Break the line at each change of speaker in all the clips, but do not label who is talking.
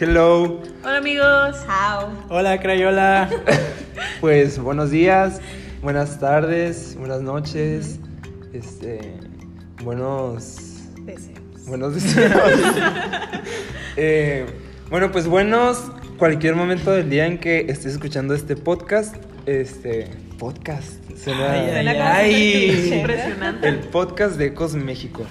Hello.
Hola amigos.
How.
Hola, Crayola.
Pues buenos días, buenas tardes, buenas noches. Este, buenos
Deseos.
buenos deseos. Eh, bueno, pues buenos cualquier momento del día en que estés escuchando este podcast, este podcast. Suena-
Ay,
Suena
ay, ay.
Impresionante.
el podcast de Ecos México.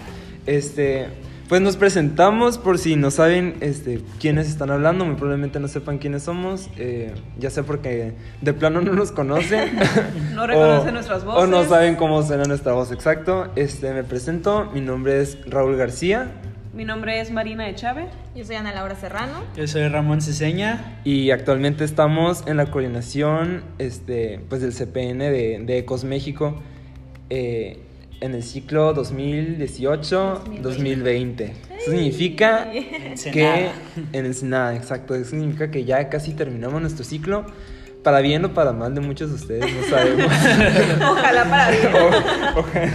Este, pues nos presentamos por si no saben este, quiénes están hablando, muy probablemente no sepan quiénes somos, eh, ya sea porque de plano no nos conocen.
No reconocen
o-
nuestras
O no
voces.
saben cómo suena nuestra voz, exacto. Este, me presento, mi nombre es Raúl García
Mi nombre es Marina Echave.
Yo soy Ana Laura Serrano.
Yo soy Ramón Ceseña.
y actualmente estamos en la coordinación este, pues, del CPN de, de Ecos México eh, en el ciclo 2018-2020. Eso significa que en Ensenada, exacto. Eso significa que ya casi terminamos nuestro ciclo. Para bien o para mal de muchos de ustedes, no sabemos.
Ojalá para bien.
O- ojalá-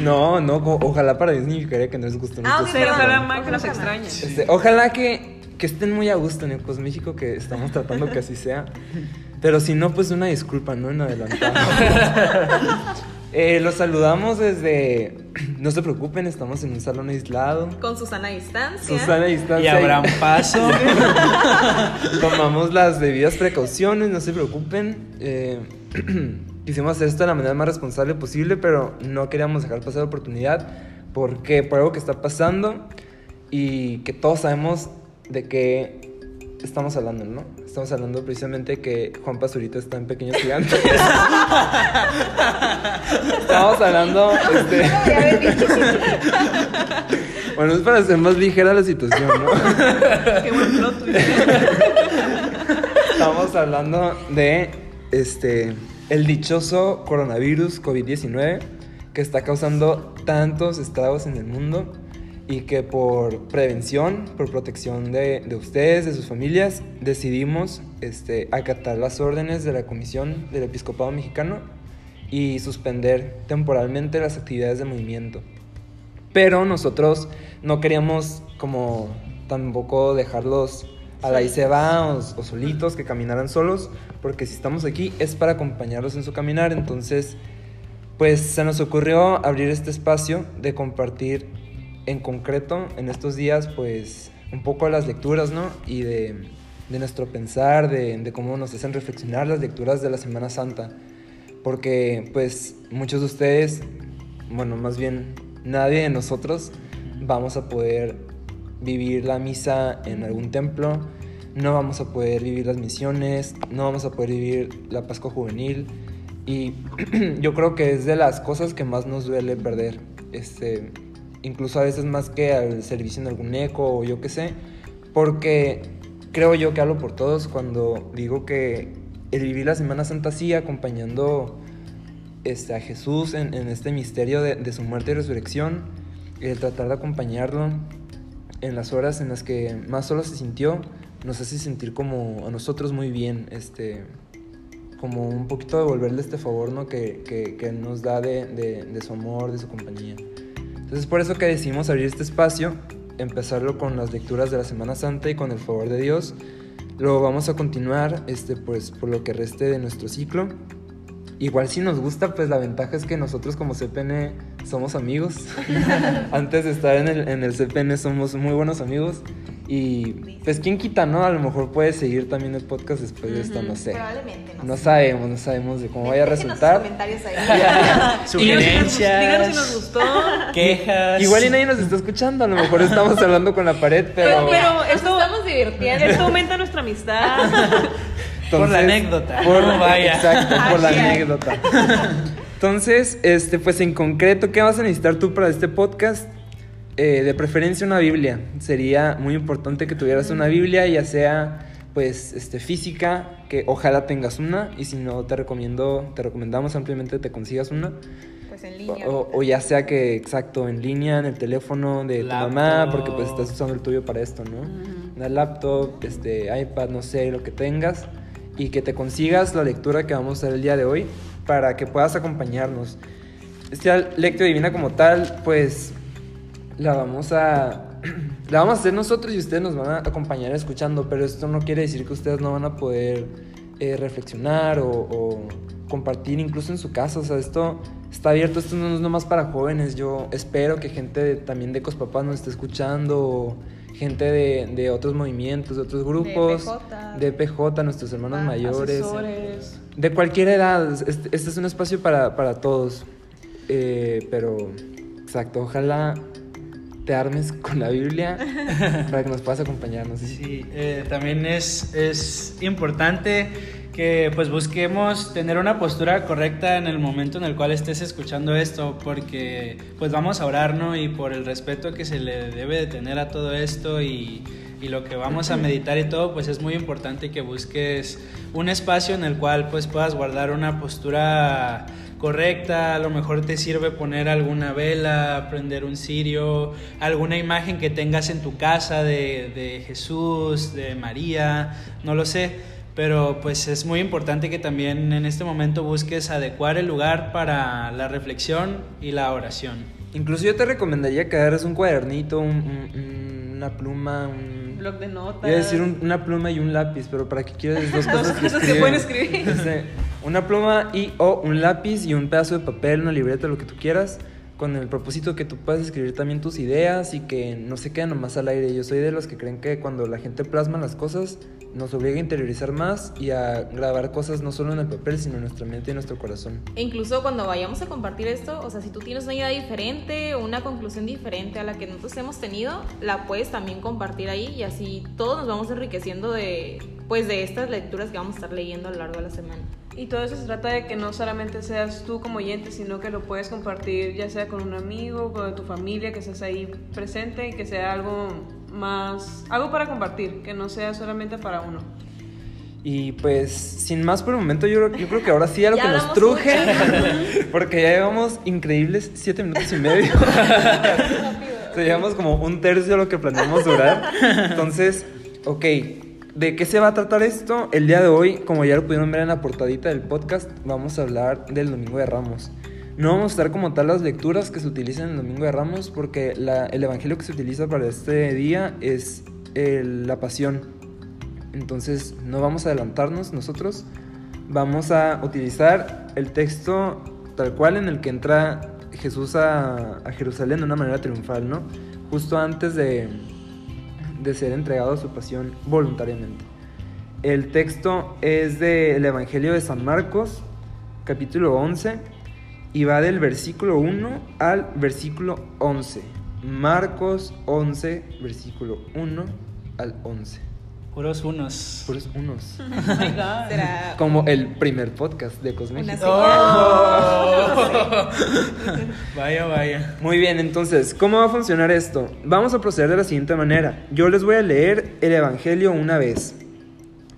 no, no, ojalá para bien significaría que no les gustó
Ah,
nuestro ciclo.
ojalá más que nos extrañen.
Este, ojalá que, que estén muy a gusto en Ecos México, que estamos tratando que así sea. Pero si no, pues una disculpa, ¿no? En adelantado. Eh, los saludamos desde... No se preocupen, estamos en un salón aislado.
Con Susana a distancia.
Susana a
Y
distancia.
Abraham Paso.
Tomamos las debidas precauciones, no se preocupen. Eh, quisimos hacer esto de la manera más responsable posible, pero no queríamos dejar pasar la oportunidad porque por algo que está pasando y que todos sabemos de qué estamos hablando, ¿no? Estamos hablando precisamente que Juan Pazurita está en Pequeños Gigantes. estamos hablando, este... bueno, es para hacer más ligera la situación, ¿no?
Qué buen plot.
Estamos hablando de este el dichoso coronavirus COVID-19 que está causando tantos estragos en el mundo y que por prevención, por protección de, de ustedes, de sus familias, decidimos este, acatar las órdenes de la Comisión del Episcopado Mexicano y suspender temporalmente las actividades de movimiento. Pero nosotros no queríamos como tampoco dejarlos a la y va o, o solitos, que caminaran solos, porque si estamos aquí es para acompañarlos en su caminar. Entonces, pues se nos ocurrió abrir este espacio de compartir en concreto en estos días, pues un poco las lecturas, ¿no? Y de, de nuestro pensar, de, de cómo nos hacen reflexionar las lecturas de la Semana Santa. Porque, pues, muchos de ustedes, bueno, más bien nadie de nosotros vamos a poder vivir la misa en algún templo, no vamos a poder vivir las misiones, no vamos a poder vivir la Pascua Juvenil y yo creo que es de las cosas que más nos duele perder, este, incluso a veces más que al servicio en algún eco o yo qué sé, porque creo yo que hablo por todos cuando digo que el vivir la Semana Santa así acompañando este, a Jesús en, este misterio de, de su muerte y resurrección, el tratar de acompañarlo en las horas en las que más solo se sintió, nos hace sentir como a nosotros muy bien, este, como un poquito devolverle este favor ¿no? que, nos da de, de, de su amor, de su compañía. Entonces por eso que decidimos abrir este espacio, empezarlo con las lecturas de la Semana Santa y con el favor de Dios. Lo vamos a continuar este, pues, por lo que reste de nuestro ciclo. Igual si nos gusta, pues la ventaja es que nosotros como CPN somos amigos. Antes de estar en el, en el CPN somos muy buenos amigos. Y pues quién quita, ¿no? A lo mejor puede seguir también el podcast después de esto, no sé.
Probablemente, no,
No
sé.
sabemos, no sabemos de cómo vaya a resultar.
comentarios ahí.
Díganos si nos-
Sugerencias.
díganos si nos gustó.
Quejas.
Igual y nadie nos está escuchando, a lo mejor estamos hablando con la pared, pero...
Pero, esto,
estamos divirtiendo.
esto aumenta nuestra amistad.
Por la anécdota,
Por,
no vaya.
Exacto, por la anécdota. Entonces, este, pues en concreto, ¿qué vas a necesitar tú para este podcast? Eh, de preferencia una Biblia. Sería muy importante que tuvieras una Biblia, ya sea pues este, física, que ojalá tengas una, y si no, te recomiendo, te recomendamos ampliamente que te consigas una.
Pues en
O,
línea.
o- o ya sea que, exacto, en línea, en el teléfono de tu mamá, porque pues estás usando el tuyo para esto, ¿no? Una laptop, este, iPad, no sé, lo que tengas. Y que te consigas la lectura que vamos a hacer el día de hoy para que puedas acompañarnos. Esta lectura divina como tal, pues la vamos a la vamos a hacer nosotros y ustedes nos van a acompañar escuchando, pero esto no quiere decir que ustedes no van a poder eh, reflexionar o, o compartir incluso en su casa. O sea, esto está abierto, esto no es nomás para jóvenes. Yo espero que gente de- también de Cospapas nos esté escuchando, o gente de, de otros movimientos, de otros grupos,
PJ.
de PJ, nuestros hermanos
Ah,
mayores,
Asesores.
de cualquier edad. Este, este es un espacio para, para todos. Eh, pero, exacto, ojalá te armes con la Biblia para que nos puedas acompañar. No sé si
Sí, eh, también es, es importante que pues busquemos tener una postura correcta en el momento en el cual estés escuchando esto, porque pues vamos a orar, ¿no? Y por el respeto que se le debe de tener a todo esto y, y lo que vamos a meditar y todo, pues es muy importante que busques un espacio en el cual pues puedas guardar una postura correcta, a lo mejor te sirve poner alguna vela, prender un cirio, alguna imagen que tengas en tu casa de, de Jesús, de María, no lo sé, pero pues es muy importante que también en este momento busques adecuar el lugar para la reflexión y la oración.
Incluso yo te recomendaría que agarres un cuadernito, un- un- una pluma, un...
Blog de notas.
Iba a decir un- una pluma y un lápiz, pero ¿para qué quieres dos cosas que
cosas que
escriben?
pueden escribir.
No sé, una pluma y o un lápiz y un pedazo de papel, una libreta, lo que tú quieras, con el propósito que tú puedas escribir también tus ideas y que no se queden nomás al aire. Yo soy de los que creen que cuando la gente plasma las cosas, nos obliga a interiorizar más y a grabar cosas no solo en el papel, sino en nuestra mente y en nuestro corazón.
E incluso cuando vayamos a compartir esto, o sea, si tú tienes una idea diferente o una conclusión diferente a la que nosotros hemos tenido, la puedes también compartir ahí y así todos nos vamos enriqueciendo de, pues, de estas lecturas que vamos a estar leyendo a lo largo de la semana.
Y todo eso se trata de que no solamente seas tú como oyente, sino que lo puedes compartir ya sea con un amigo, con tu familia, que estés ahí presente y que sea algo más, algo para compartir, que no sea solamente para uno.
Y pues, sin más por el momento, yo, yo creo que ahora sí a lo que nos truje, porque ya llevamos increíbles siete minutos y medio. O sea, llevamos como un tercio de lo que planeamos durar. Entonces, ok, ¿de qué se va a tratar esto? El día de hoy, como ya lo pudieron ver en la portadita del podcast, vamos a hablar del Domingo de Ramos. No vamos a estar como tal las lecturas que se utilizan en el Domingo de Ramos, porque el evangelio que se utiliza para este día es la pasión. Entonces no vamos a adelantarnos nosotros, vamos a utilizar el texto tal cual en el que entra Jesús a, a Jerusalén de una manera triunfal, ¿no? Justo antes de, de ser entregado a su pasión voluntariamente. El texto es del Evangelio de San Marcos, capítulo 11, y va del versículo 1 al versículo 11. Marcos 11, versículo 1 al 11.
Puros unos.
Puros unos.
Oh my God.
Como el primer podcast de
una
Cosméxico.
señal.
Vaya, vaya.
Muy bien, entonces, ¿cómo va a funcionar esto? Vamos a proceder de la siguiente manera. Yo les voy a leer el Evangelio una vez.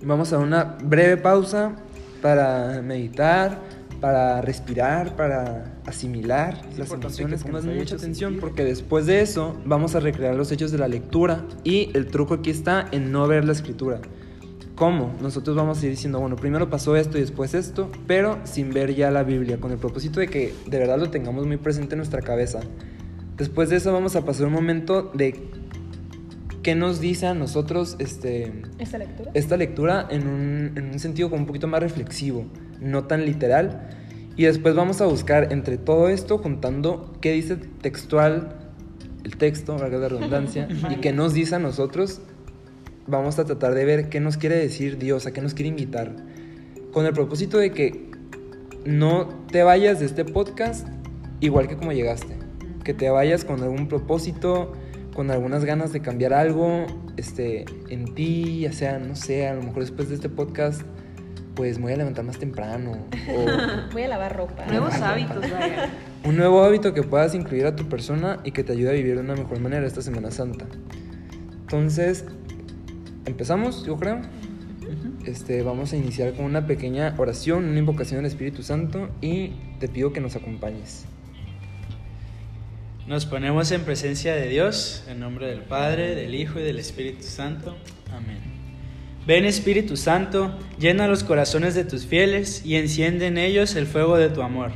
Vamos a una breve pausa para meditar, para respirar, para asimilar las emociones que
pongas
mucha atención porque después de eso vamos a recrear los hechos de la lectura y el truco aquí está en no ver la escritura. ¿Cómo? Nosotros vamos a ir diciendo, bueno, primero pasó esto y después esto, pero sin ver ya la Biblia, con el propósito de que de verdad lo tengamos muy presente en nuestra cabeza. Después de eso vamos a pasar un momento de qué nos dice a nosotros este,
¿Esta lectura?
esta lectura en un, en un sentido como un poquito más reflexivo, no tan literal. Y después vamos a buscar entre todo esto, juntando qué dice textual el texto, valga la redundancia, y qué nos dice a nosotros. Vamos a tratar de ver qué nos quiere decir Dios, a qué nos quiere invitar. Con el propósito de que no te vayas de este podcast igual que como llegaste. Que te vayas con algún propósito, con algunas ganas de cambiar algo este, en ti, ya sea, no sé, a lo mejor después de este podcast, pues me voy a levantar más temprano. O
Voy a lavar ropa.
Nuevos hábitos, vaya.
un nuevo hábito que puedas incluir a tu persona y que te ayude a vivir de una mejor manera esta Semana Santa. Entonces, empezamos, yo creo. Este, vamos a iniciar con una pequeña oración, una invocación al Espíritu Santo y te pido que nos acompañes.
Nos ponemos en presencia de Dios, en nombre del Padre, del Hijo y del Espíritu Santo. Amén. Ven Espíritu Santo, llena los corazones de tus fieles y enciende en ellos el fuego de tu amor.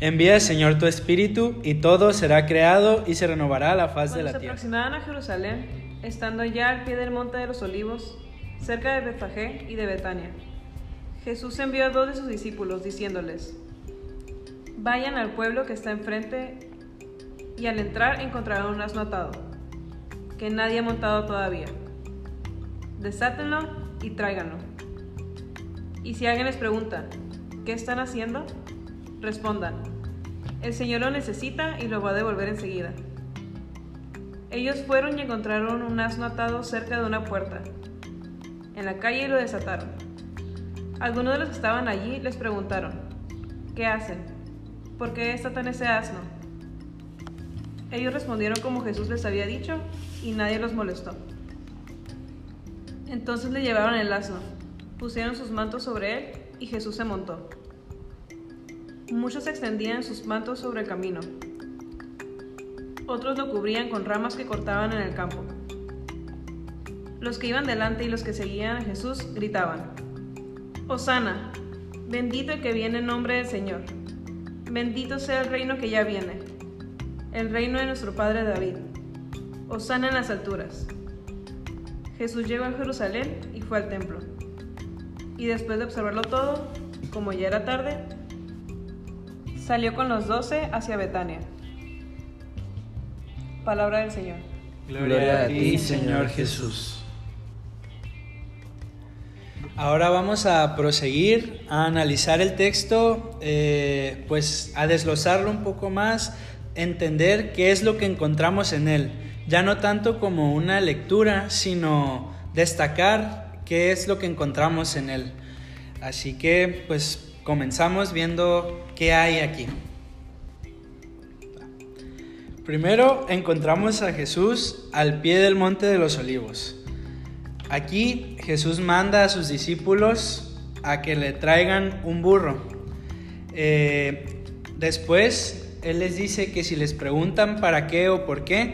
Envía, Señor, tu espíritu, y todo será creado y se renovará la faz de
Cuando
la
se
tierra.
aproximaban a Jerusalén, estando ya al pie del monte de los olivos, cerca de Betfagé y de Betania, Jesús envió a dos de sus discípulos, diciéndoles: Vayan al pueblo que está enfrente, y al entrar encontrarán un asno atado, que nadie ha montado todavía. Desátenlo y tráiganlo. Y si alguien les pregunta, ¿qué están haciendo? Respondan, el Señor lo necesita y lo va a devolver enseguida. Ellos fueron y encontraron un asno atado cerca de una puerta, en la calle y lo desataron. Algunos de los que estaban allí les preguntaron, ¿qué hacen? ¿Por qué desatan ese asno? Ellos respondieron como Jesús les había dicho y nadie los molestó. Entonces le llevaron el asno, pusieron sus mantos sobre él y Jesús se montó. Muchos extendían sus mantos sobre el camino. Otros lo cubrían con ramas que cortaban en el campo. Los que iban delante y los que seguían a Jesús gritaban, Hosana, bendito el que viene en nombre del Señor, bendito sea el reino que ya viene, el reino de nuestro Padre David, Hosana en las alturas. Jesús llegó a Jerusalén y fue al templo. Y después de observarlo todo, como ya era tarde, salió con los doce hacia Betania. Palabra del Señor.
Gloria a ti, Señor Jesús. Ahora vamos a proseguir a analizar el texto, eh, pues a desglosarlo un poco más, entender qué es lo que encontramos en él. Ya no tanto como una lectura, sino destacar qué es lo que encontramos en él. Así que pues comenzamos viendo qué hay aquí. Primero encontramos a Jesús al pie del monte de los olivos. Aquí Jesús manda a sus discípulos a que le traigan un burro. Eh, después Él les dice que si les preguntan para qué o por qué,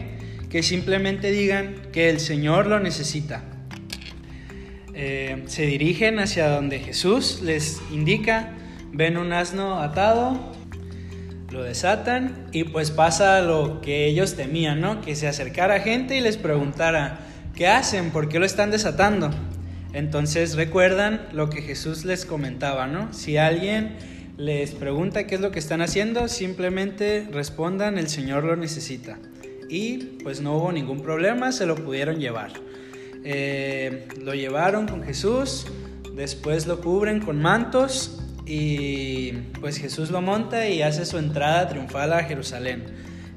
que simplemente digan que el Señor lo necesita. Eh, se dirigen hacia donde Jesús les indica, ven un asno atado, lo desatan y pues pasa lo que ellos temían, ¿no? Que se acercara gente y les preguntara, ¿qué hacen? ¿Por qué lo están desatando? Entonces recuerdan lo que Jesús les comentaba, ¿no? Si alguien les pregunta qué es lo que están haciendo, simplemente respondan, el Señor lo necesita. Y pues no hubo ningún problema, se lo pudieron llevar. Eh, lo llevaron con Jesús, después lo cubren con mantos y pues Jesús lo monta y hace su entrada triunfal a Jerusalén.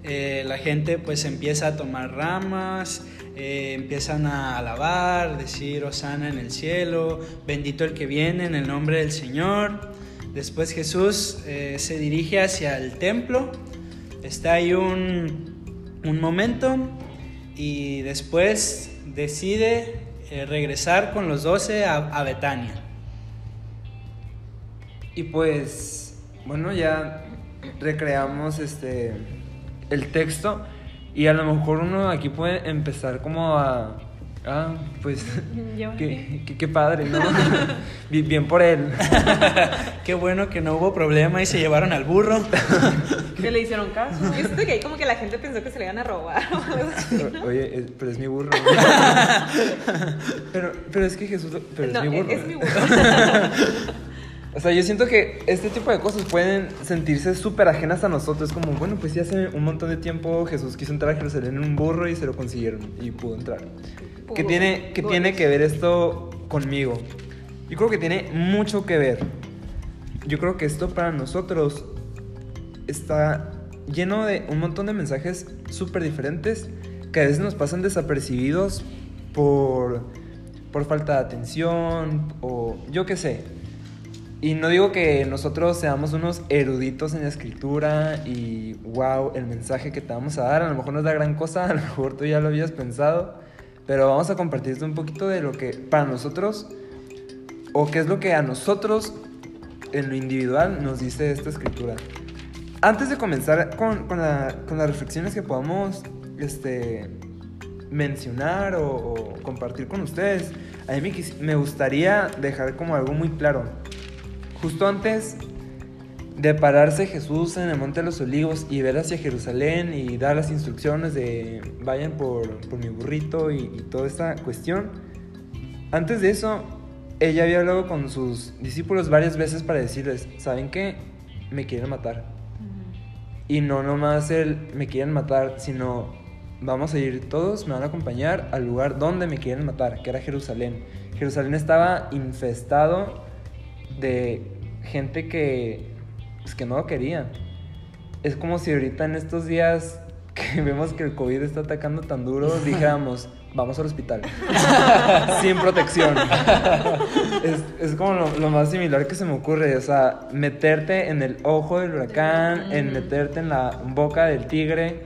Eh, la gente pues empieza a tomar ramas, eh, empiezan a alabar, decir Osana en el cielo, bendito el que viene en el nombre del Señor. Después Jesús eh, se dirige hacia el templo, está ahí un, un momento y después decide eh, regresar con los doce a, a Betania.
Y pues, bueno, ya recreamos este el texto y a lo mejor uno aquí puede empezar como a ah, pues
Yo
qué, qué- qué padre, ¿no? Bien- Bien por él.
Qué bueno que no hubo problema y se llevaron al burro.
que le hicieron caso.
Yo siento que ahí como que la gente pensó que se le iban a robar
Oye, es- pero es mi burro. pero, pero es que Jesús, pero
no,
es mi burro.
es mi burro.
O sea, yo siento que este tipo de cosas pueden sentirse súper ajenas a nosotros. Como, bueno, pues ya hace un montón de tiempo Jesús quiso entrar a Jerusalén en un burro y se lo consiguieron y pudo entrar. ¿Qué tiene, qué tiene que ver esto conmigo? Yo creo que tiene mucho que ver. Yo creo que esto para nosotros está lleno de un montón de mensajes súper diferentes que a veces nos pasan desapercibidos por, por falta de atención o yo qué sé. Y no digo que nosotros seamos unos eruditos en la escritura y wow, el mensaje que te vamos a dar a lo mejor no es la gran cosa, a lo mejor tú ya lo habías pensado, pero vamos a compartirte un poquito de lo que para nosotros o qué es lo que a nosotros en lo individual nos dice esta escritura. Antes de comenzar con, con la- con las reflexiones que podamos este, mencionar o, compartir con ustedes, a mí me, me gustaría dejar como algo muy claro. Justo antes de pararse Jesús en el Monte de los Olivos y ver hacia Jerusalén y dar las instrucciones de vayan por, por mi burrito y, y toda esta cuestión, antes de eso, ella había hablado con sus discípulos varias veces para decirles, ¿saben qué? Me quieren matar. Y no nomás el me quieren matar, sino vamos a ir todos, me van a acompañar al lugar donde me quieren matar, que era Jerusalén. Jerusalén estaba infestado de gente que, pues, que no lo quería. Es como si ahorita en estos días que vemos que el COVID está atacando tan duro, dijéramos, vamos al hospital. Sin protección. es, es como lo, lo más similar que se me ocurre. O sea, meterte en el ojo del huracán, en meterte en la boca del tigre,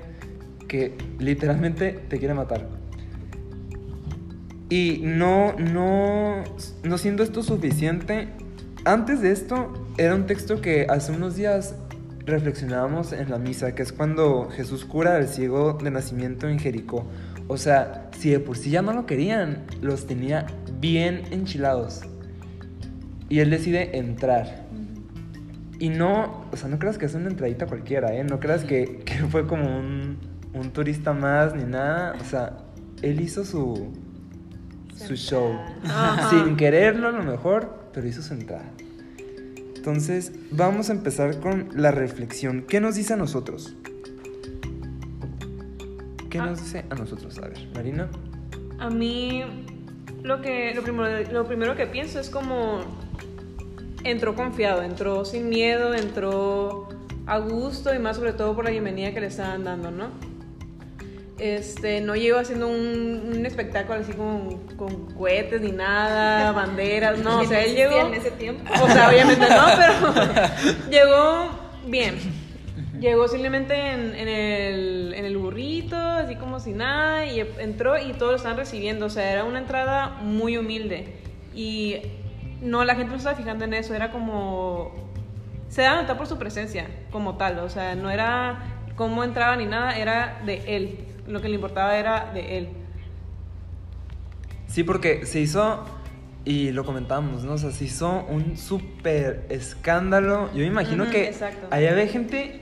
que literalmente te quiere matar. Y no, no, no siendo esto suficiente, antes de esto era un texto que hace unos días reflexionábamos en la misa, que es cuando Jesús cura al ciego de nacimiento en Jericó. O sea, si de por sí ya no lo querían, los tenía bien enchilados. Y él decide entrar. Y no, o sea, no creas que es una entradita cualquiera, ¿eh? No creas que, que fue como un, un turista más ni nada. O sea, él hizo su, su show.
Ajá.
Sin quererlo a lo mejor, pero hizo su entrada. Entonces, vamos a empezar con la reflexión. ¿Qué nos dice a nosotros? ¿Qué
Ah.
nos dice a nosotros? A ver, Marina.
A mí lo que lo primero, lo primero que pienso es como entró confiado, entró sin miedo, entró a gusto y más sobre todo por la bienvenida que le estaban dando, ¿no? Este, no llegó haciendo un, un espectáculo así con, con cohetes ni nada, banderas, no, o sea, él llegó...
en ese tiempo.
O sea, obviamente no, pero llegó bien. Llegó simplemente en, en el, en el burrito, así como si nada, y entró y todos lo estaban recibiendo. O sea, era una entrada muy humilde. Y no, la gente no estaba fijando en eso, era como... Se daba a notar por su presencia, como tal. O sea, no era cómo entraba ni nada, era de él. Lo que le importaba era de él.
Sí, porque se hizo, y lo comentábamos, ¿no? O sea, se hizo un súper escándalo. Yo me imagino que
exacto.
ahí había gente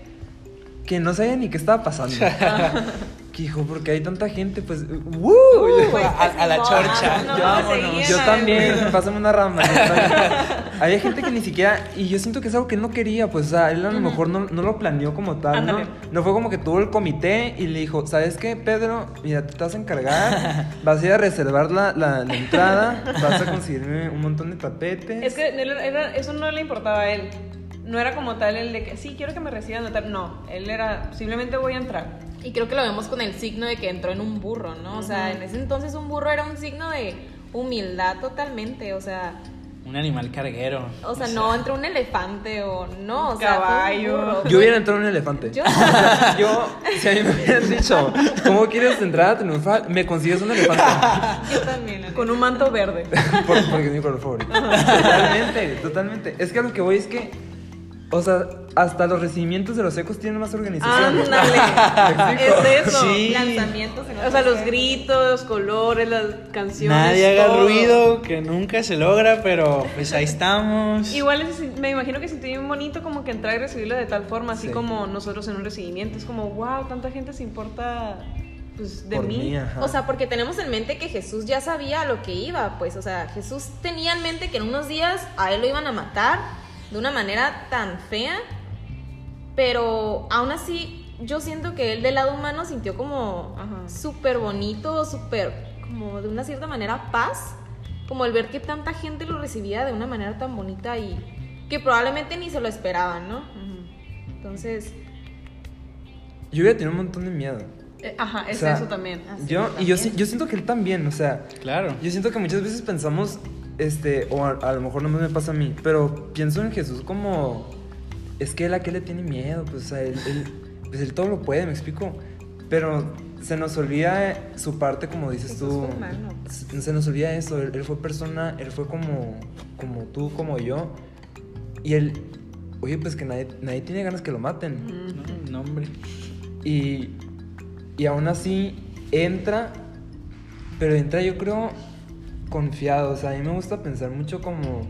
que no sabía ni qué estaba pasando. que dijo, porque hay tanta gente, pues, ¡woo!
Pues,
a, a la
no,
chorcha.
no,
vámonos.
seguía.
Yo también, pásame una rama. yo también. Había gente que ni siquiera, y yo siento que es algo que él no quería, pues, o sea, él a lo mejor no, no lo planeó como tal, ¿no?
Ándale.
No fue como que tuvo el comité y le dijo, ¿sabes qué, Pedro? Mira, te vas a encargar, vas a ir a reservar la, la- la entrada, vas a conseguirme un montón de tapetes.
Es que él era- eso no le importaba a él. No era como tal el de que sí, quiero que me reciban o tal. No, él era simplemente voy a entrar.
Y creo que lo vemos con el signo de que entró en un burro, ¿no? O sea, en ese entonces un burro era un signo de humildad totalmente, o sea,
Un animal carguero.
o sea, no entró un elefante o no, o sea,
Caballo.
burro.
Yo hubiera entrado en un elefante.
Yo-
Yo, si a mí me hubieran dicho, ¿cómo quieres entrar a triunfal? Me consigues un elefante.
Yo también.
Con un manto verde.
Por- porque es mi color favorito. Totalmente, totalmente. Es que a lo que voy es que, o sea, hasta los recibimientos de los ecos tienen más organización.
Ándale. es eso.
Sí.
Lanzamientos en
O sea, los gritos, colores, las canciones.
Nadie haga
todo.
ruido, que nunca se logra, pero pues ahí estamos.
Igual es- me imagino que sentí bien bonito como que entrar y recibirlo de tal forma, así
Sí.
como nosotros en un recibimiento. Es como, wow, tanta gente se importa pues, de
Por
mí.
ajá.
O sea, porque tenemos en mente que Jesús ya sabía a lo que iba, pues, o sea, Jesús tenía en mente que en unos días a él lo iban a matar de una manera tan fea, pero aún así yo siento que él del lado humano sintió como súper bonito, súper, como de una cierta manera paz, como el ver que tanta gente lo recibía de una manera tan bonita y que probablemente ni se lo esperaban, ¿no? Entonces,
Yo hubiera tenido un montón de miedo.
Eh, Ajá, es
O sea,
eso también.
Ah,
Yo, y yo, yo siento que él también, o sea,
Claro.
yo siento que muchas veces pensamos, este, o a, a lo mejor no me pasa a mí, pero pienso en Jesús como, es que él a qué le tiene miedo, pues, o sea, él, él- pues él todo lo puede, me explico. Pero se nos olvida su parte, como dices tú.
humano.
Se se nos olvida eso, él, él fue persona, él fue como, como tú, como yo. Y él, oye, pues que nadie, nadie tiene ganas que lo maten.
No, no, hombre.
Y, y aún así entra, pero entra yo creo confiado. O sea, a mí me gusta pensar mucho como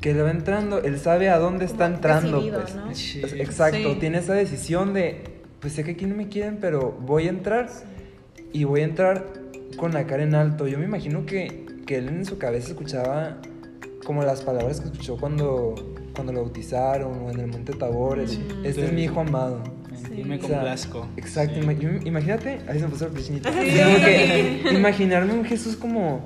que le va entrando, él sabe a dónde está
Como
entrando,
decidido,
pues.
Sí.
Exacto,
Sí.
tiene esa decisión de, pues sé que aquí no me quieren, pero voy a entrar y voy a entrar con la cara en alto. Yo me imagino que, que él en su cabeza escuchaba como las palabras que escuchó cuando, cuando lo bautizaron o en el Monte Tabor. el,
Sí.
Este es mi hijo amado.
Sí.
me
O sea,
complazco.
Exacto,
Sí.
imagínate, ahí se me puso.
Sí, yo
que imaginarme un Jesús como,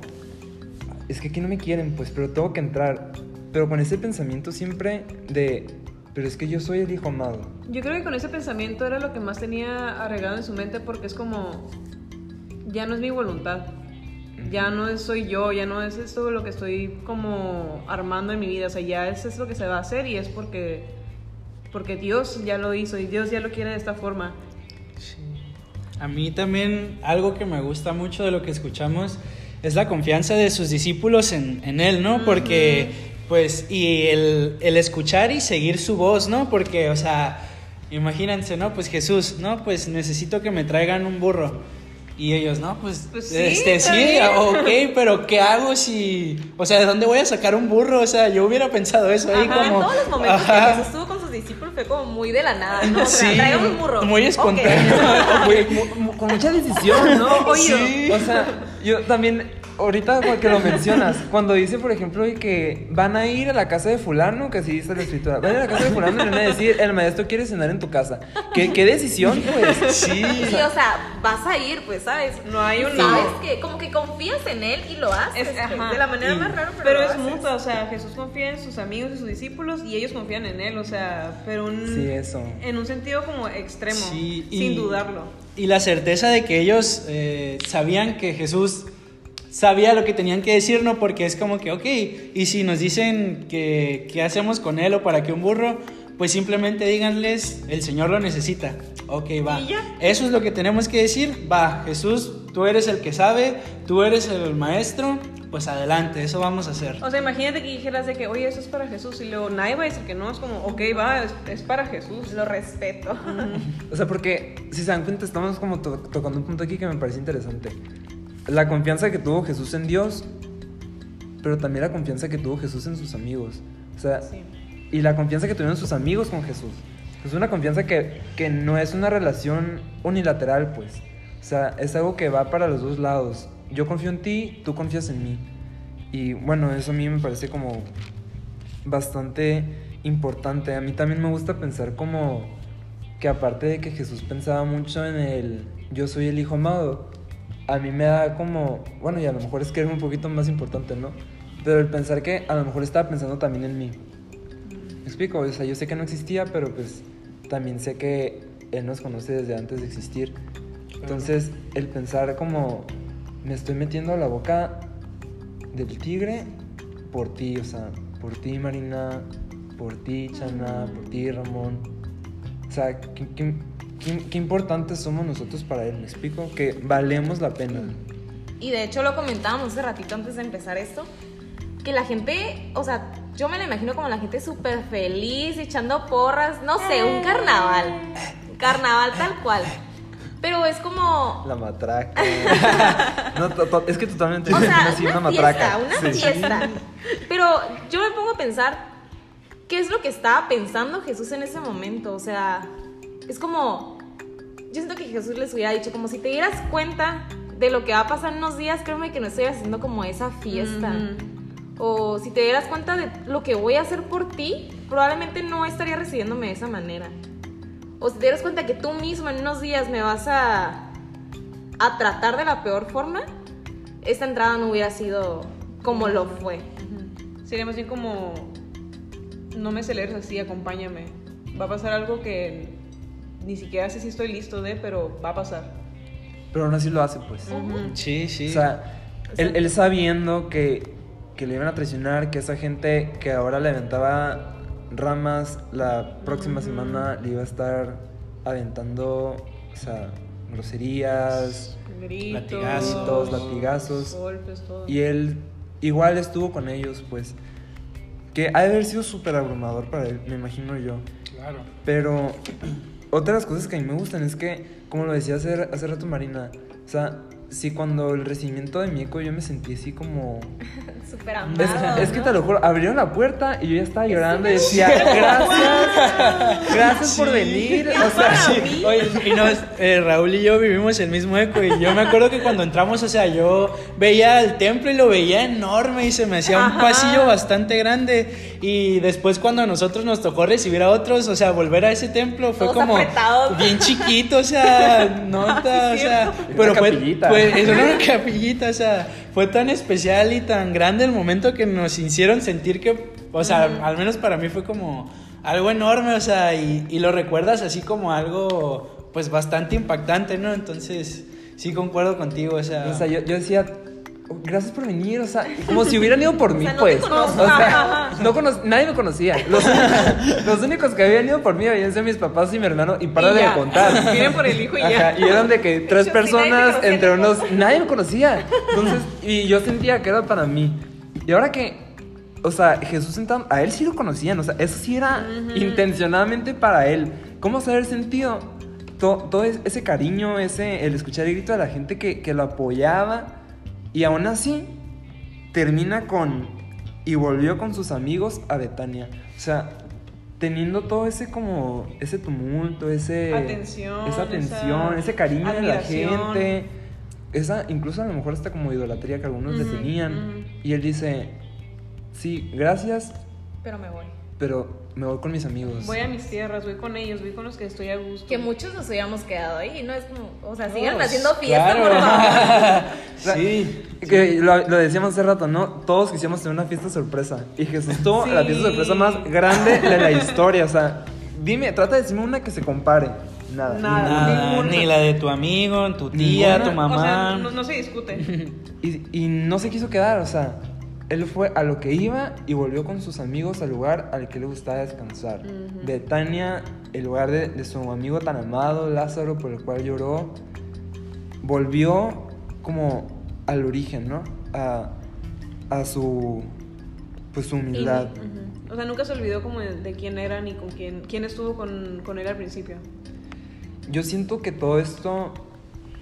es que aquí no me quieren, pues, pero tengo que entrar. Pero con ese pensamiento siempre de, pero es que yo soy el hijo amado.
Yo creo que con ese pensamiento era lo que más tenía arreglado en su mente porque es como, ya no es mi voluntad, ya no soy yo, ya no es esto lo que estoy como armando en mi vida, o sea, ya es esto lo que se va a hacer y es porque, porque Dios ya lo hizo y Dios ya lo quiere de esta forma.
Sí. A mí también algo que me gusta mucho de lo que escuchamos es la confianza de sus discípulos en, en Él, ¿no? Porque, pues, y el, el escuchar y seguir su voz, ¿no? Porque, o sea, imagínense, ¿no? Pues Jesús, ¿no? Pues necesito que me traigan un burro. Y ellos, no, pues,
Pues sí,
este, sí,
bien.
ok, pero ¿qué hago si, o sea, ¿de dónde voy a sacar un burro? O sea, yo hubiera pensado eso ahí
Ajá,
como...
en todos los momentos
Ajá.
que Jesús estuvo con sus discípulos fue como muy de la nada, ¿no? O sea,
Sí,
un burro.
muy espontáneo.
Mu- con mucha decisión, ¿no? Oye,
Sí.
o sea, yo también, ahorita que lo mencionas, cuando dice, por ejemplo, que van a ir a la casa de fulano, que así dice la escritura, van a ir a la casa de fulano y le van a decir, el maestro quiere cenar en tu casa. ¿Qué, qué decisión, pues?
Sí.
Sí, o sea, vas a ir, pues, ¿sabes?
No hay un
Sabes
no.
que como que confías en él y lo haces,
Es-
pues,
ajá.
de la manera más rara, pero,
Pero
lo
es
haces.
mutuo, o sea, Jesús confía en sus amigos y sus discípulos y ellos confían en él, o sea, pero un-
Sí, eso.
en un sentido como extremo,
Sí, y-
sin dudarlo.
Y la certeza de que ellos eh, sabían que Jesús sabía lo que tenían que decir, ¿no? Porque es como que, ok, y si nos dicen que qué hacemos con él o para qué un burro, pues simplemente díganles, el Señor lo necesita. Ok, va.
Y ya.
Eso es lo que tenemos que decir. Va, Jesús, tú eres el que sabe, tú eres el maestro, pues adelante, eso vamos a hacer.
O sea, imagínate que dijeras de que, oye, eso es para Jesús, y luego nadie va a decir que no, es como, ok, va, es, es para Jesús.
Lo respeto.
O sea, porque si se dan cuenta, estamos como to- tocando un punto aquí que me parece interesante. La confianza que tuvo Jesús en Dios, pero también la confianza que tuvo Jesús en sus amigos. O sea,
Sí.
y la confianza que tuvieron sus amigos con Jesús. Es una confianza que, que no es una relación unilateral, pues. O sea, es algo que va para los dos lados. Yo confío en ti, tú confías en mí. Y bueno, eso a mí me parece como bastante importante. A mí también me gusta pensar como que aparte de que Jesús pensaba mucho en el yo soy el hijo amado, a mí me da como, bueno, y a lo mejor es que es un poquito más importante, ¿no? Pero el pensar que a lo mejor estaba pensando también en mí. ¿Me explico? O sea, yo sé que no existía, pero pues también sé que Él nos conoce desde antes de existir. Entonces, el pensar como me estoy metiendo a la boca del tigre por ti, o sea, por ti Marina, por ti Chana, por ti Ramón. O sea, qué- qué- qué importantes somos nosotros para Él, ¿me explico? Que valemos la pena.
Y de hecho lo comentábamos hace ratito antes de empezar esto, que la gente, o sea, yo me la imagino como la gente súper feliz, echando porras, no sé, un carnaval. Carnaval tal cual. Pero es como,
La matraca. no, to- to- es que totalmente
o sea, una,
matraca.
fiesta, una
Sí.
fiesta. Pero yo me pongo a pensar, ¿qué es lo que estaba pensando Jesús en ese momento? O sea, es como, yo siento que Jesús les hubiera dicho, como si te dieras cuenta de lo que va a pasar en unos días, créeme que no estoy haciendo como esa fiesta. O si te dieras cuenta de lo que voy a hacer por ti, probablemente no estaría recibiéndome de esa manera. O si te dieras cuenta que tú mismo en unos días me vas a, a tratar de la peor forma, esta entrada no hubiera sido como lo fue.
Sería más bien como, no me aceleres así, acompáñame. Va a pasar algo que ni siquiera sé si estoy listo de, pero va a pasar.
Pero aún así lo hace, pues.
Ujú.
Sí, sí.
O sea, él, él sabiendo que, que le iban a traicionar, que esa gente que ahora le aventaba ramas, la próxima semana le iba a estar aventando, o sea, groserías.
Gritos,
Latigazos.
latigazos.
golpes, todo.
Y él igual estuvo con ellos, pues. Que ha de haber sido súper abrumador para él, me imagino yo.
Claro.
Pero otras cosas que a mí me gustan es que, como lo decía hace, hace rato Marina, o sea, sí, cuando el recibimiento de mi eco yo me sentí así como...
Súper
Es,
amado.
es que
¿no?
te lo juro, abrieron la puerta y yo ya estaba llorando y decía, gracias, gracias por venir. O sea,
Sí, oye, y nos, eh, Raúl y yo vivimos el mismo eco y yo me acuerdo que cuando entramos, o sea, yo veía el templo y lo veía enorme y se me hacía un pasillo bastante grande y después cuando a nosotros nos tocó recibir a otros, o sea, volver a ese templo fue
Todos
como
apretados.
bien chiquito, o sea, nota, o sea, pero fue, fue- era una capillita, o sea, fue tan especial y tan grande el momento que nos hicieron sentir que, o sea, al menos para mí fue como algo enorme, o sea, y, y lo recuerdas así como algo, pues bastante impactante, ¿no? Entonces, sí concuerdo contigo, o sea,
o sea, yo, yo decía, "Oh, gracias por venir, o sea, como si hubieran ido por mí,
sea, no
pues.
te conozco.
O sea, no cono- nadie me conocía. Los, los únicos que habían ido por mí habían sido mis papás y mi hermano, y para
Y
de
ya.
contar.
Vienen por el hijo y
Ajá,
ya.
y eran de que tres
Yo
personas entre unos. Nadie me conocía. Entonces, y yo sentía que era para mí. Y ahora que. O sea, Jesús sentado. A él sí lo conocían. O sea, eso sí era intencionadamente para él. ¿Cómo saber sentido? To- Todo, es- ese cariño, ese, el escuchar el grito de la gente que, que lo apoyaba. Y aún así, termina con. Y volvió con sus amigos a Betania. O sea, teniendo todo ese como. Ese tumulto, ese.
Atención,
Esa atención,
esa
ese cariño de la gente. Esa, incluso a lo mejor hasta como idolatría que algunos le tenían. Y él dice, sí, gracias,
Pero me voy.
Pero me voy con mis amigos.
Voy a mis tierras, voy con ellos, voy con los que estoy a gusto.
Que muchos nos habíamos quedado ahí, ¿no? Es como, o sea, sigan haciendo fiesta,
claro.
por favor.
sí.
Que lo, lo decíamos hace rato, ¿no? Todos quisimos tener una fiesta sorpresa. Y Jesús tuvo la fiesta sorpresa más grande de la historia. O sea, dime, trata de decirme una que se compare. Nada.
Nada.
Nada,
ninguna.
ni la de tu amigo, tu tía,
Ninguna.
tu
O
mamá.
sea, no, no se discute.
Y, y no se quiso quedar, o sea, él fue a lo que iba y volvió con sus amigos al lugar al que le gustaba descansar. Betania, el lugar de, de su amigo tan amado, Lázaro, por el cual lloró, volvió como al origen, ¿no? A, a su, pues su humildad.
O sea, nunca se olvidó como de, de quién era ni con quién, quién estuvo con, con él al principio.
Yo siento que todo esto,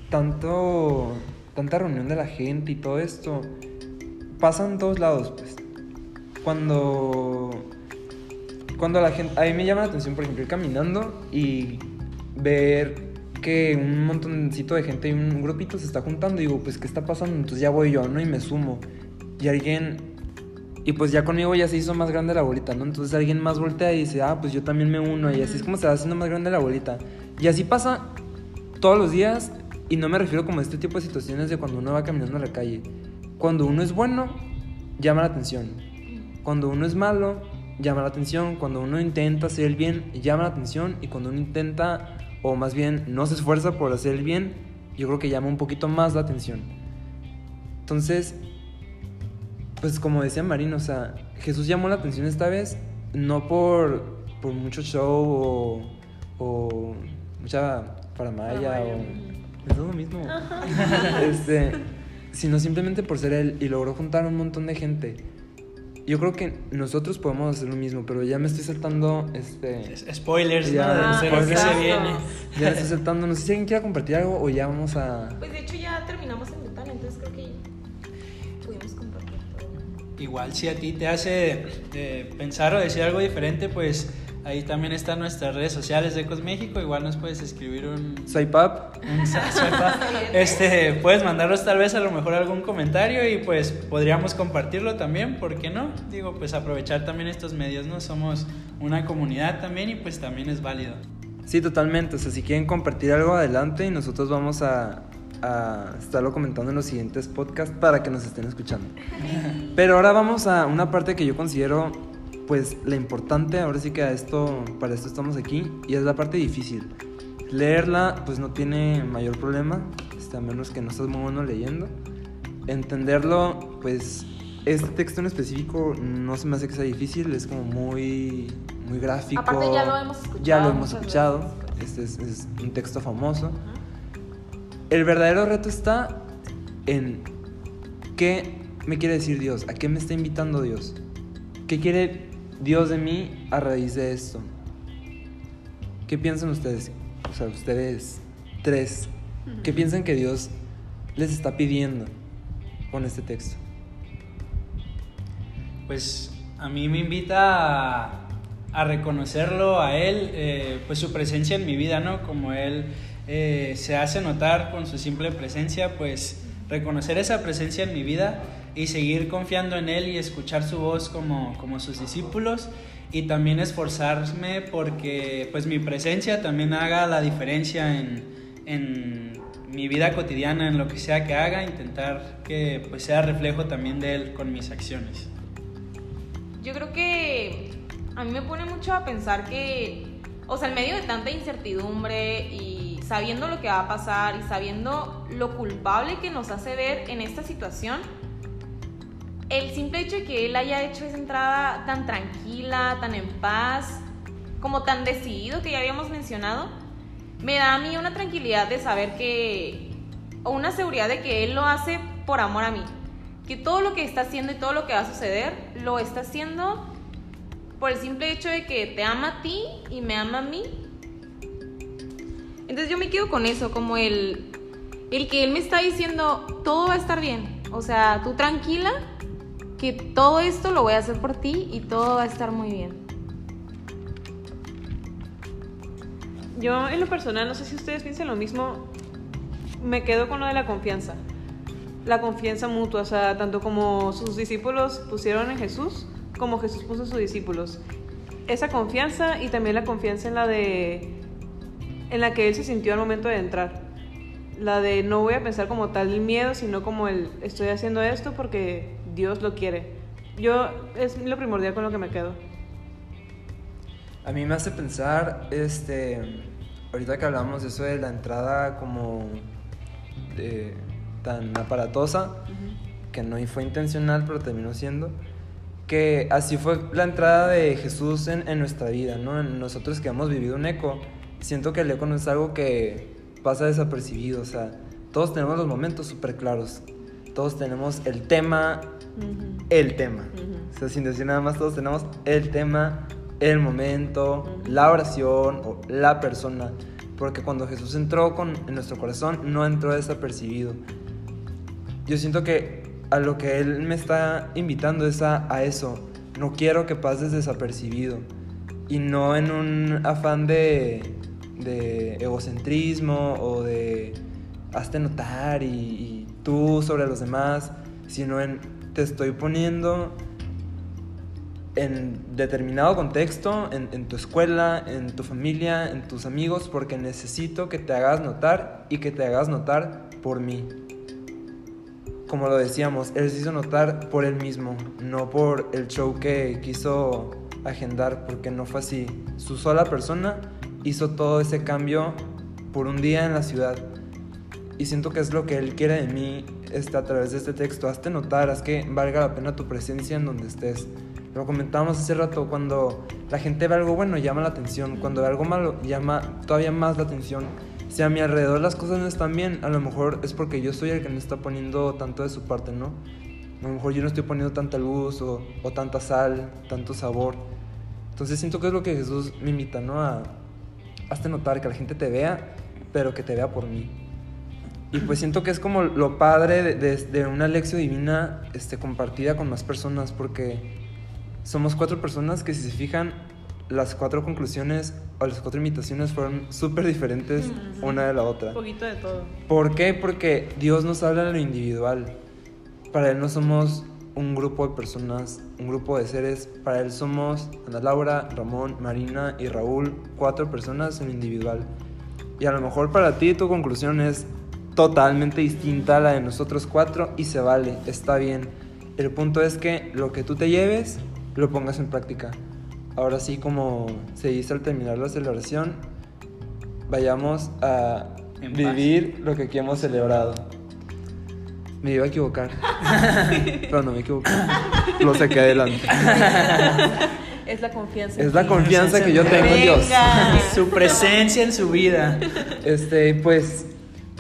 tanto, tanta reunión de la gente y todo esto, pasa en todos lados, pues. Cuando, cuando la gente, a mí me llama la atención, por ejemplo, ir caminando y ver que un montoncito de gente y un grupito se está juntando y digo, pues, ¿qué está pasando? Entonces ya voy yo, ¿no? Y me sumo. Y alguien, y pues ya conmigo ya se hizo más grande la bolita, ¿no? Entonces alguien más voltea y dice, ah, pues yo también me uno. Y así es como se va haciendo más grande la bolita. Y así pasa todos los días. Y no me refiero como a este tipo de situaciones de cuando uno va caminando a la calle. Cuando uno es bueno, llama la atención. Cuando uno es malo, llama la atención. Cuando uno intenta hacer el bien, llama la atención. Y cuando uno intenta, o más bien no se esfuerza por hacer el bien, yo creo que llama un poquito más la atención. Entonces, pues como decía Marino, o sea, Jesús llamó la atención esta vez no por, por mucho show o, o mucha faramaya
Faramaya.
o... Es lo mismo. este, sino simplemente por ser él y logró juntar un montón de gente. Yo creo que nosotros podemos hacer lo mismo, pero ya me estoy saltando, este...
Es- Spoilers,
Ya,
¿no? De-
Ah,
que se viene.
Ya me estoy saltando, no sé si alguien quiere compartir algo o ya vamos a...
Pues de hecho ya terminamos en Betania, entonces creo que pudimos compartir todo.
Igual si a ti te hace eh, pensar o decir algo diferente, pues ahí también están nuestras redes sociales de Ecos México. Igual nos puedes escribir un,
up.
un swipe. este, puedes mandarnos tal vez a lo mejor algún comentario y pues podríamos compartirlo también, ¿por qué no? Digo, pues aprovechar también estos medios, ¿no? Somos una comunidad también y pues también es válido.
Sí, totalmente. O sea, si quieren compartir algo adelante y nosotros vamos a, a estarlo comentando en los siguientes podcasts para que nos estén escuchando. Pero ahora vamos a una parte que yo considero pues la importante, ahora sí que a esto, para esto estamos aquí, y es la parte difícil. Leerla pues no tiene mayor problema, este, a menos que no estés muy bueno leyendo. Entenderlo pues este texto en específico no se me hace que sea difícil, es como muy, muy gráfico.
Aparte ya lo hemos escuchado
Ya lo hemos escuchado, este es, es un texto famoso. El verdadero reto está en qué me quiere decir Dios, a qué me está invitando Dios, qué quiere Dios de mí a raíz de esto. ¿Qué piensan ustedes? O sea, ustedes tres, ¿qué piensan que Dios les está pidiendo con este texto?
Pues a mí me invita a, a reconocerlo a él, eh, pues su presencia en mi vida, ¿no? Como él eh, se hace notar con su simple presencia, pues reconocer esa presencia en mi vida y seguir confiando en él y escuchar su voz como, como sus discípulos y también esforzarme porque pues mi presencia también haga la diferencia en, en mi vida cotidiana, en lo que sea que haga, intentar que pues sea reflejo también de él con mis acciones.
Yo creo que a mí me pone mucho a pensar que, o sea, en medio de tanta incertidumbre y sabiendo lo que va a pasar y sabiendo lo culpable que nos hace ver en esta situación, el simple hecho de que él haya hecho esa entrada tan tranquila, tan en paz, como tan decidido que ya habíamos mencionado, me da a mí una tranquilidad de saber que, o una seguridad de que él lo hace por amor a mí, que todo lo que está haciendo y todo lo que va a suceder, lo está haciendo por el simple hecho de que te ama a ti y me ama a mí. Entonces yo me quedo con eso, como el, el que él me está diciendo, todo va a estar bien. O sea, tú tranquila, que todo esto lo voy a hacer por ti y todo va a estar muy bien.
Yo en lo personal, no sé si ustedes piensan lo mismo, me quedo con lo de la confianza. La confianza mutua, o sea, tanto como sus discípulos pusieron en Jesús, como Jesús puso en sus discípulos. Esa confianza y también la confianza en la de en la que él se sintió al momento de entrar. La de no voy a pensar como tal el miedo, sino como el estoy haciendo esto porque Dios lo quiere. Yo es lo primordial con lo que me quedo.
A mí me hace pensar, este, ahorita que hablamos de eso de la entrada como de- tan aparatosa, que no fue intencional, pero terminó siendo, que así fue la entrada de Jesús en, en nuestra vida, ¿no? En nosotros que hemos vivido un eco, siento que el eco no es algo que pasa desapercibido, o sea, todos tenemos los momentos súper claros, todos tenemos el tema,
Ujú.
el tema.
Ujú.
O sea, sin decir nada más, todos tenemos el tema, el momento, la oración o la persona. Porque cuando Jesús entró con, en nuestro corazón, no entró desapercibido. Yo siento que a lo que Él me está invitando es a, a eso. No quiero que pases desapercibido. Y no en un afán de, de egocentrismo o de hazte notar y, y tú sobre los demás, sino en te estoy poniendo en determinado contexto, en, tu escuela, en tu familia, en tus amigos, porque necesito que te hagas notar y que te hagas notar por mí. Como lo decíamos, él se hizo notar por él mismo, no por el show que quiso agendar, porque no fue así. Su sola persona hizo todo ese cambio por un día en la ciudad. Y siento que es lo que él quiere de mí este, a través de este texto. Hazte notar, haz que valga la pena tu presencia en donde estés. Lo comentábamos hace rato, cuando la gente ve algo bueno llama la atención, cuando ve algo malo llama todavía más la atención. Si a mi alrededor las cosas no están bien, a lo mejor es porque yo soy el que no está poniendo tanto de su parte, ¿no? A lo mejor yo no estoy poniendo tanta luz o, o tanta sal, tanto sabor. Entonces siento que es lo que Jesús me invita, ¿no? A hazte notar, que la gente te vea, pero que te vea por mí. Y pues siento que es como lo padre de, de- de una lección divina este, compartida con más personas, porque somos cuatro personas que si se fijan, las cuatro conclusiones o las cuatro invitaciones fueron súper diferentes una de la
Un
otra.
poquito de todo.
¿Por qué? Porque Dios nos habla de lo individual. Para Él no somos un grupo de personas, un grupo de seres. Para Él somos Ana Laura, Ramón, Marina y Raúl, cuatro personas en lo individual. Y a lo mejor para ti tu conclusión es totalmente distinta a la de nosotros cuatro y se vale, está bien. El punto es que lo que tú te lleves lo pongas en práctica. Ahora sí, como se dice al terminar la celebración, vayamos a
En paz.
vivir lo que aquí hemos celebrado. Me iba a equivocar, pero no me equivoqué. Lo saqué adelante.
Es la confianza.
Es la confianza que yo tengo en Dios.
Su presencia en su vida.
Este, pues,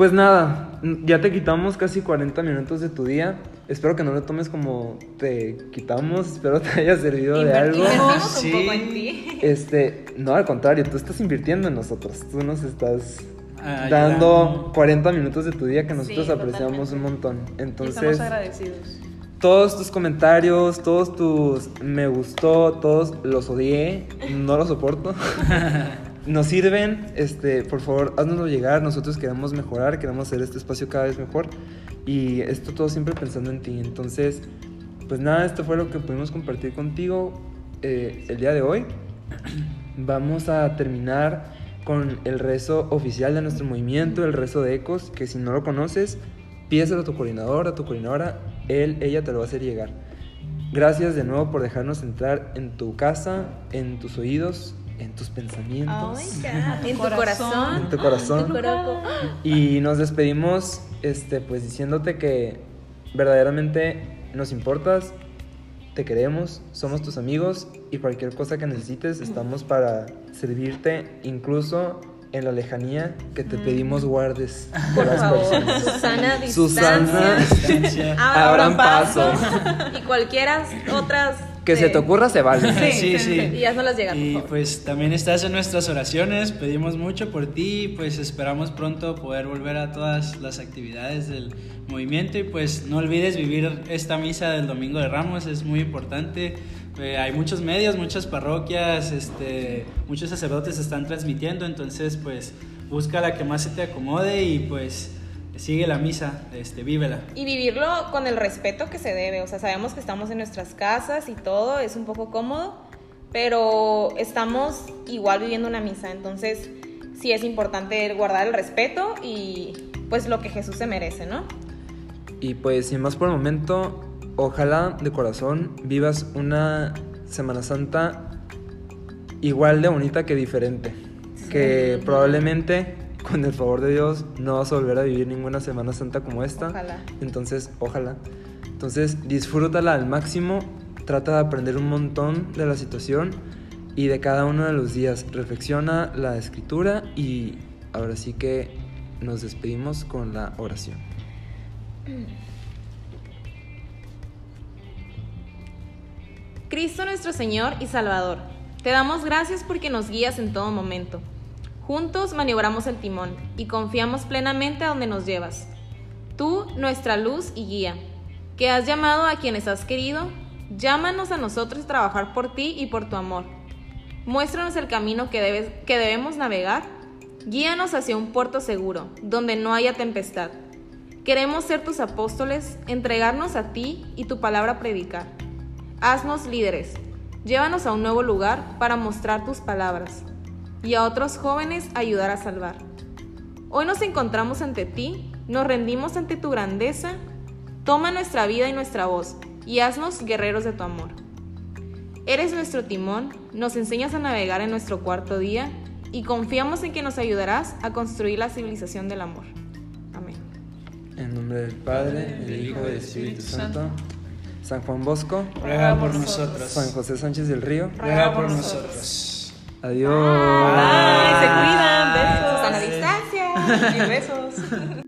pues nada, ya te quitamos casi 40 minutos de tu día. Espero que no lo tomes como te quitamos, espero te haya servido de algo.
Invertimos
Sí.
un poco en ti.
Este, no, al contrario, tú estás invirtiendo en nosotros, tú nos estás
ah,
dando
ayudando.
40 minutos de tu día que nosotros
Sí,
apreciamos
totalmente.
un montón.
Y estamos
Entonces,
agradecidos.
todos tus comentarios, todos tus me gustó, todos los odié, no los soporto. Nos sirven, este, por favor, haznoslo llegar. Nosotros queremos mejorar, queremos hacer este espacio cada vez mejor. Y esto todo siempre pensando en ti. Entonces, pues nada, esto fue lo que pudimos compartir contigo eh, el día de hoy. Vamos a terminar con el rezo oficial de nuestro movimiento, el rezo de ecos, que si no lo conoces, pídeselo a tu coordinador, a tu coordinadora, él, ella te lo va a hacer llegar. Gracias de nuevo por dejarnos entrar en tu casa, en tus oídos, en tus pensamientos,
En tu
Corazón.
en tu corazón.
Tu corazón.
Y nos despedimos este, pues diciéndote que verdaderamente nos importas, te queremos, somos tus amigos y cualquier cosa que necesites estamos para servirte, incluso en la lejanía que te pedimos guardes de
Por
las
favor.
personas.
Susana,
Susana.
distancia.
Distancia.
Abran paso.
Y cualquiera otras.
Que se te ocurra se vale.
Sí, sí.
Y haznoslas llegar, por
Y
favor.
pues también estás en nuestras oraciones, pedimos mucho por ti, pues esperamos pronto poder volver a todas las actividades del movimiento y pues no olvides vivir esta misa del Domingo de Ramos, es muy importante. Eh, hay muchos medios, muchas parroquias, este, muchos sacerdotes están transmitiendo, entonces pues busca la que más se te acomode y pues sigue la misa, este, vívela.
Y vivirlo con el respeto que se debe. O sea, sabemos que estamos en nuestras casas y todo, es un poco cómodo, pero estamos igual viviendo una misa. Entonces, sí es importante guardar el respeto y pues lo que Jesús se merece, ¿no?
Y pues sin más por el momento, ojalá de corazón vivas una Semana Santa igual de bonita que diferente. Que probablemente, con el favor de Dios, no vas a volver a vivir ninguna Semana Santa como esta.
Ojalá.
Entonces, ojalá. Entonces, disfrútala al máximo. Trata de aprender un montón de la situación y de cada uno de los días. Reflexiona la escritura y ahora sí que nos despedimos con la oración.
Cristo nuestro Señor y Salvador, te damos gracias porque nos guías en todo momento. Juntos maniobramos el timón y confiamos plenamente a donde nos llevas. Tú, nuestra luz y guía, que has llamado a quienes has querido, llámanos a nosotros a trabajar por ti y por tu amor. Muéstranos el camino que, debes, que debemos navegar. Guíanos hacia un puerto seguro, donde no haya tempestad. Queremos ser tus apóstoles, entregarnos a ti y tu palabra predicar. Haznos líderes. Llévanos a un nuevo lugar para mostrar tus palabras y a otros jóvenes ayudar a salvar. Hoy nos encontramos ante ti, nos rendimos ante tu grandeza. Toma nuestra vida y nuestra voz y haznos guerreros de tu amor. Eres nuestro timón, nos enseñas a navegar en nuestro cuarto día y confiamos en que nos ayudarás a construir la civilización del amor. Amén.
En nombre del Padre, del Hijo y del Espíritu Santo. San Juan Bosco,
Ruega por nosotros.
San José Sánchez del Río.
Ruega por nosotros.
Adiós.
Bye, se cuidan, besos.
Susana, distancia.
Y besos.